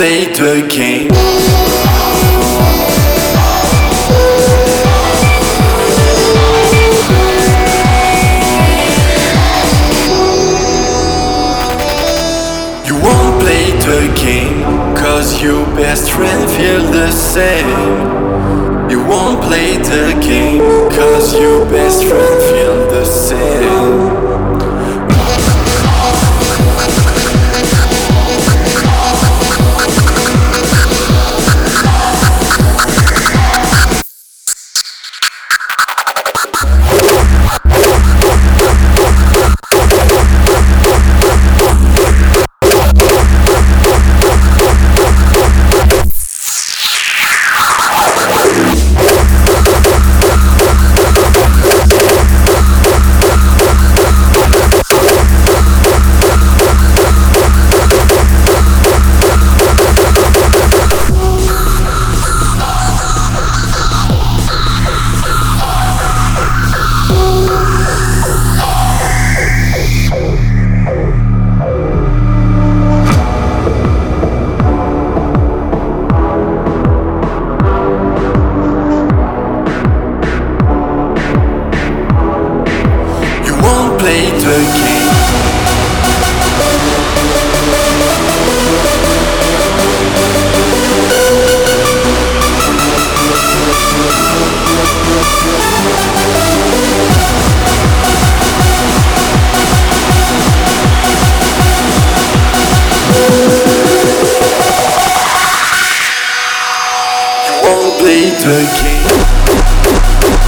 play the game. the game Cause your best friend feel the same You won't play the game Cause you the game.